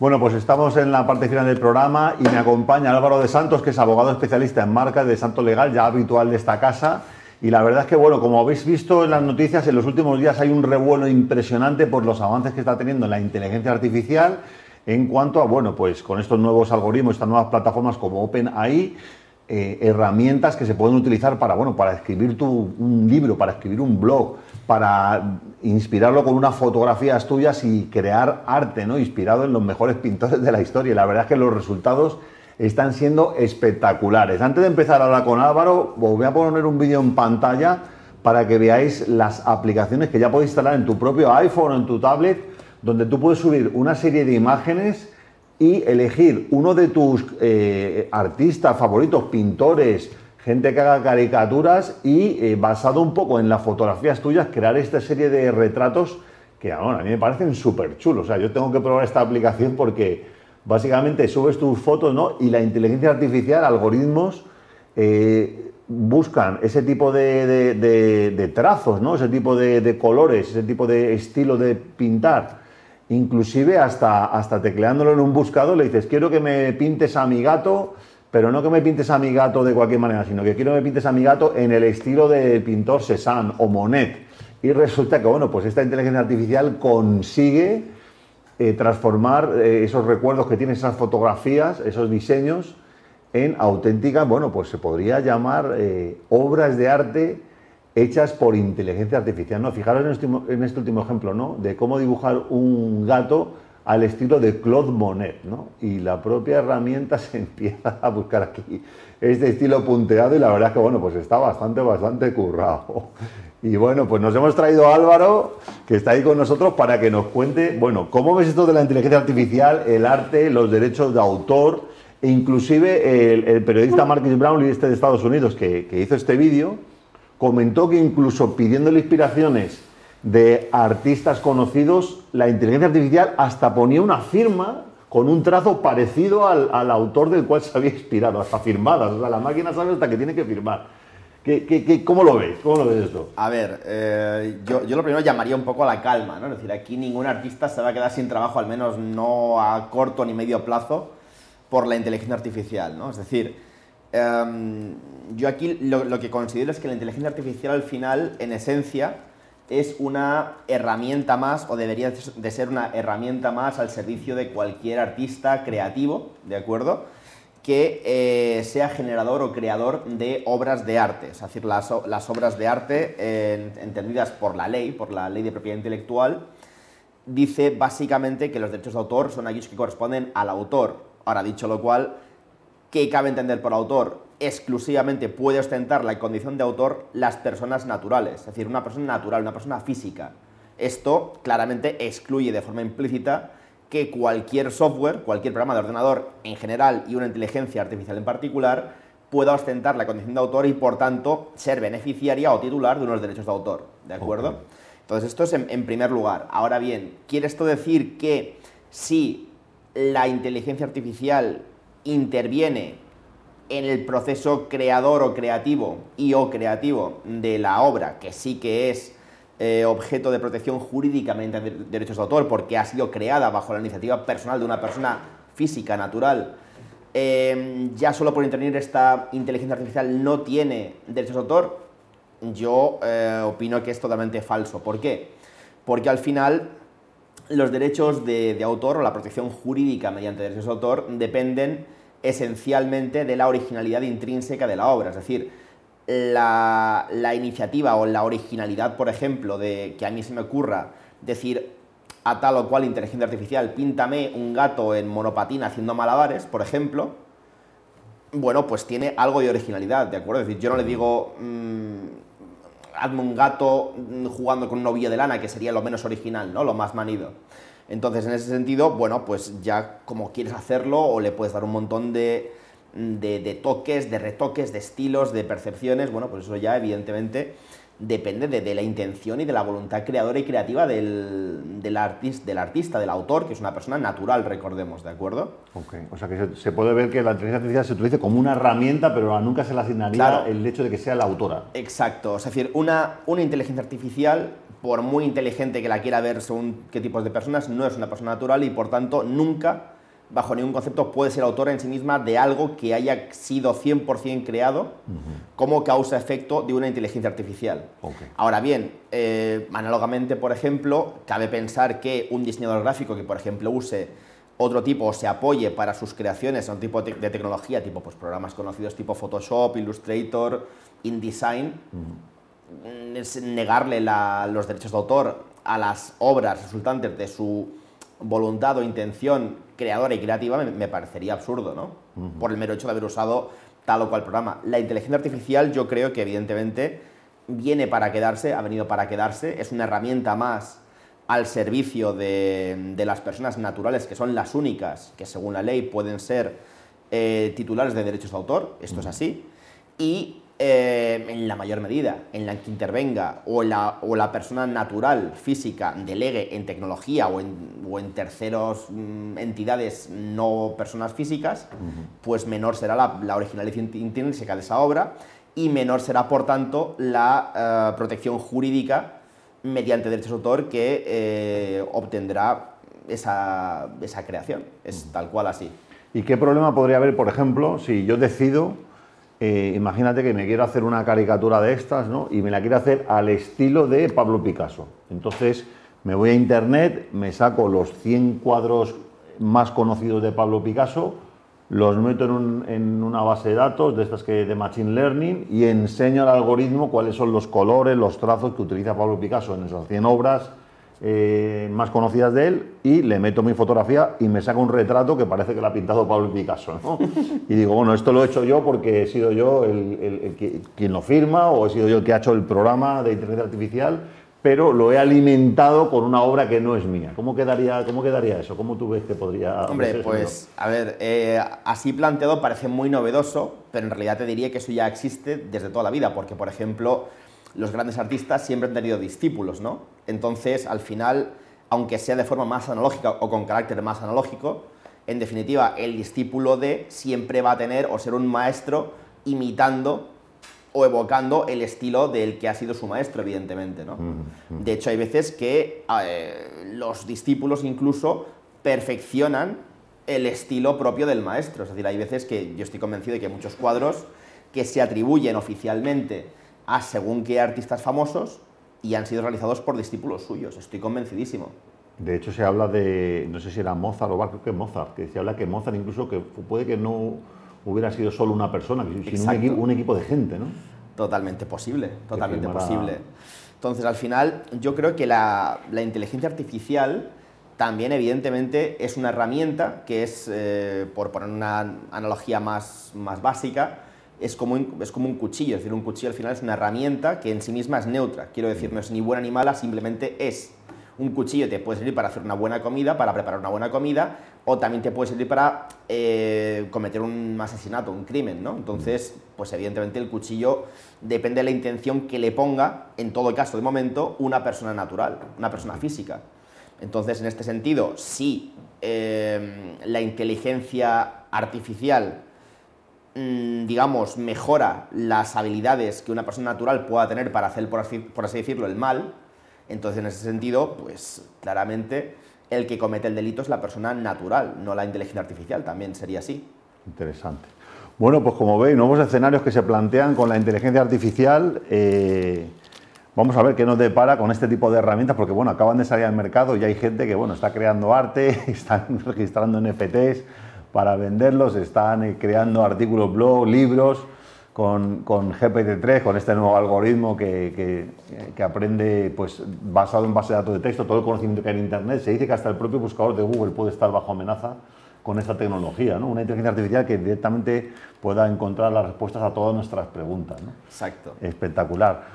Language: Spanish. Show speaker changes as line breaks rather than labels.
Bueno, pues estamos en la parte final del programa y me acompaña Álvaro de Santos, que es abogado especialista en marcas de Santo Legal, ya habitual de esta casa. Y la verdad es que, bueno, como habéis visto en las noticias, en los últimos días hay un revuelo impresionante por los avances que está teniendo la inteligencia artificial en cuanto a, bueno, pues con estos nuevos algoritmos, estas nuevas plataformas como OpenAI, eh, herramientas que se pueden utilizar para, bueno, para escribir un libro, para escribir un blog, para inspirarlo con unas fotografías tuyas y crear arte, ¿no? Inspirado en los mejores pintores de la historia. Y la verdad es que los resultados están siendo espectaculares. Antes de empezar a hablar con Álvaro, os voy a poner un vídeo en pantalla para que veáis las aplicaciones que ya podéis instalar en tu propio iPhone o en tu tablet, donde tú puedes subir una serie de imágenes y elegir uno de tus eh, artistas favoritos, pintores, gente que haga caricaturas y eh, basado un poco en las fotografías tuyas, crear esta serie de retratos que a mí me parecen súper chulos. O sea, yo tengo que probar esta aplicación porque básicamente subes tus fotos ¿no? y la inteligencia artificial, algoritmos, eh, buscan ese tipo de, trazos, ¿no? ese tipo de, colores, ese tipo de estilo de pintar. Inclusive hasta, hasta tecleándolo en un buscador le dices, quiero que me pintes a mi gato pero no que me pintes a mi gato de cualquier manera, sino que quiero que me pintes a mi gato en el estilo del pintor Cézanne o Monet. Y resulta que, bueno, pues esta inteligencia artificial consigue eh, transformar eh, esos recuerdos que tienen esas fotografías, esos diseños, en auténticas, bueno, pues se podría llamar eh, obras de arte hechas por inteligencia artificial. ¿no? Fijaros en este, en este último ejemplo, ¿no? De cómo dibujar un gato al estilo de Claude Monet, ¿no? Y la propia herramienta se empieza a buscar aquí este estilo punteado y la verdad es que, bueno, pues está bastante, bastante currado. Y bueno, pues nos hemos traído a Álvaro, que está ahí con nosotros, para que nos cuente, bueno, cómo ves esto de la inteligencia artificial, el arte, los derechos de autor, e inclusive el, periodista Marcus Brownlee, este de Estados Unidos, que, que hizo este vídeo, comentó que incluso pidiéndole inspiraciones de artistas conocidos, la inteligencia artificial hasta ponía una firma con un trazo parecido al, autor del cual se había inspirado, hasta firmadas. O sea, la máquina sabe hasta que tiene que firmar. ¿Qué, cómo lo ves? ¿Cómo lo ves esto?
A ver, eh, yo, lo primero llamaría un poco a la calma, ¿no? Es decir, aquí ningún artista se va a quedar sin trabajo, al menos no a corto ni medio plazo, por la inteligencia artificial, ¿no? Es decir, em, yo aquí lo, lo que considero es que la inteligencia artificial al final, en esencia, es una herramienta más o debería de ser una herramienta más al servicio de cualquier artista creativo, ¿de acuerdo? Que eh, sea generador o creador de obras de arte, es decir, las, obras de arte entendidas por la ley, por la ley de propiedad intelectual, dice básicamente que los derechos de autor son aquellos que corresponden al autor. Ahora, dicho lo cual, ¿qué cabe entender por autor? Exclusivamente puede ostentar la condición de autor las personas naturales, es decir, una persona natural, una persona física. Esto claramente excluye de forma implícita que cualquier software, cualquier programa de ordenador en general y una inteligencia artificial en particular pueda ostentar la condición de autor y por tanto ser beneficiaria o titular de unos derechos de autor. ¿De acuerdo? Entonces esto es en, en primer lugar. Ahora bien, ¿quiere esto decir que si la inteligencia artificial interviene en el proceso creador o creativo y o creativo de la obra, que sí que es eh, objeto de protección jurídicamente de derechos de autor, porque ha sido creada bajo la iniciativa personal de una persona física, natural, em, ya solo por intervenir esta inteligencia artificial no tiene derechos de autor, yo eh, opino que es totalmente falso. ¿Por qué? Porque al final los derechos de, de autor o la protección jurídica mediante derechos de autor dependen esencialmente de la originalidad intrínseca de la obra. Es decir, la, iniciativa o la originalidad, por ejemplo, de que a mí se me ocurra decir a tal o cual inteligencia artificial, píntame un gato en monopatina haciendo malabares, por ejemplo, bueno, pues tiene algo de originalidad, ¿de acuerdo? Es decir, yo no le digo, mm, hazme un gato jugando con un novillo de lana, que sería lo menos original, ¿no? Lo más manido. Entonces, en ese sentido, bueno, pues ya como quieres hacerlo o le puedes dar un montón de, toques, de retoques, de estilos, de percepciones, bueno, pues eso ya evidentemente depende de, la intención y de la voluntad creadora y creativa del, del, del artista, del autor, que es una persona natural, recordemos, ¿de acuerdo?
Ok, o sea que se, puede ver que la inteligencia artificial se utiliza como una herramienta, pero nunca se le asignaría el hecho de que sea la autora.
Exacto, es decir, una, una inteligencia artificial por muy inteligente que la quiera ver según qué tipos de personas, no es una persona natural y por tanto nunca, bajo ningún concepto, puede ser autora en sí misma de algo que haya sido 100% creado como causa-efecto de una inteligencia artificial. Ahora bien, eh, análogamente, por ejemplo, cabe pensar que un diseñador gráfico que, por ejemplo, use otro tipo o se apoye para sus creaciones a un tipo de tecnología, tipo pues, programas conocidos tipo Photoshop, Illustrator, InDesign, mm, es negarle los derechos de autor a las obras resultantes de su voluntad o intención creadora y creativa me, parecería absurdo, ¿no? Por el mero hecho de haber usado tal o cual programa. La inteligencia artificial yo creo que evidentemente viene para quedarse, ha venido para quedarse, es una herramienta más al servicio de, las personas naturales, que son las únicas que según la ley pueden ser eh, titulares de derechos de autor, esto es así, y eh, en la mayor medida en la que intervenga o la, o la persona natural, física, delegue en tecnología o en, o en terceros mm, entidades no personas físicas, pues menor será la, la originalidad intrínseca de esa obra y menor será, por tanto, la eh, protección jurídica mediante derechos de autor que eh, obtendrá esa, esa, creación. Es tal cual así.
¿Y qué problema podría haber, por ejemplo, si yo decido, eh, imagínate que me quiero hacer una caricatura de estas, ¿no? Y me la quiero hacer al estilo de Pablo Picasso. Entonces me voy a internet, me saco los 100 cuadros más conocidos de Pablo Picasso, los meto en, una base de datos de estas que de Machine Learning y enseño al algoritmo cuáles son los colores, los trazos que utiliza Pablo Picasso en esas 100 obras eh, más conocidas de él y le meto mi fotografía y me saca un retrato que parece que lo ha pintado Pablo Picasso. Y digo, bueno, esto lo he hecho yo porque he sido yo el, quien lo firma o he sido yo el que ha hecho el programa de inteligencia artificial pero lo he alimentado con una obra que no es mía. ¿Cómo quedaría, cómo quedaría eso? ¿Cómo tú ves que podría...?
Hombre, pues, a ver, eh, así planteado parece muy novedoso, pero en realidad te diría que eso ya existe desde toda la vida, porque, por ejemplo, los grandes artistas siempre han tenido discípulos, ¿no? Entonces, al final, aunque sea de forma más analógica o con carácter más analógico, en definitiva, el discípulo de siempre va a tener o ser un maestro imitando o evocando el estilo del que ha sido su maestro, evidentemente. ¿no? De hecho, hay veces que eh, los discípulos incluso perfeccionan el estilo propio del maestro. Es decir, hay veces que yo estoy convencido de que hay muchos cuadros que se atribuyen oficialmente a según qué artistas famosos y han sido realizados por discípulos suyos. Estoy convencidísimo.
De hecho, se habla de, no sé si era Mozart o creo que Mozart, que se habla que Mozart incluso que puede que no hubiera sido solo una persona, sino un equipo, de gente, ¿no?
Totalmente posible, totalmente posible. Entonces, al final, yo creo que la, inteligencia artificial también, evidentemente, es una herramienta que es, eh, por poner una analogía más, más básica, es como, un, es como un cuchillo. Es decir, un cuchillo al final es una herramienta que en sí misma es neutra. Quiero decir, no es ni buena ni mala, simplemente es un cuchillo te puede servir para hacer una buena comida, para preparar una buena comida, o también te puede servir para eh, cometer un asesinato, un crimen, ¿no? Entonces, pues evidentemente el cuchillo depende de la intención que le ponga, en todo caso, de momento, una persona natural, una persona física. Entonces, en este sentido, si eh, la inteligencia artificial, mm, digamos, mejora las habilidades que una persona natural pueda tener para hacer, por así decirlo, el mal, entonces, en ese sentido, pues claramente el que comete el delito es la persona natural, no la inteligencia artificial, también sería así.
Interesante. Bueno, pues como veis, nuevos escenarios que se plantean con la inteligencia artificial. Eh, vamos a ver qué nos depara con este tipo de herramientas, porque bueno, acaban de salir al mercado y hay gente que bueno, está creando arte, están registrando NFTs para venderlos, están eh, creando artículos blog, libros con, con GPT-3, con este nuevo algoritmo que, que, aprende pues, basado en base de datos de texto, todo el conocimiento que hay en Internet. Se dice que hasta el propio buscador de Google puede estar bajo amenaza con esta tecnología, ¿no? una inteligencia artificial que directamente pueda encontrar las respuestas a todas nuestras preguntas. ¿no?
Exacto.
Espectacular.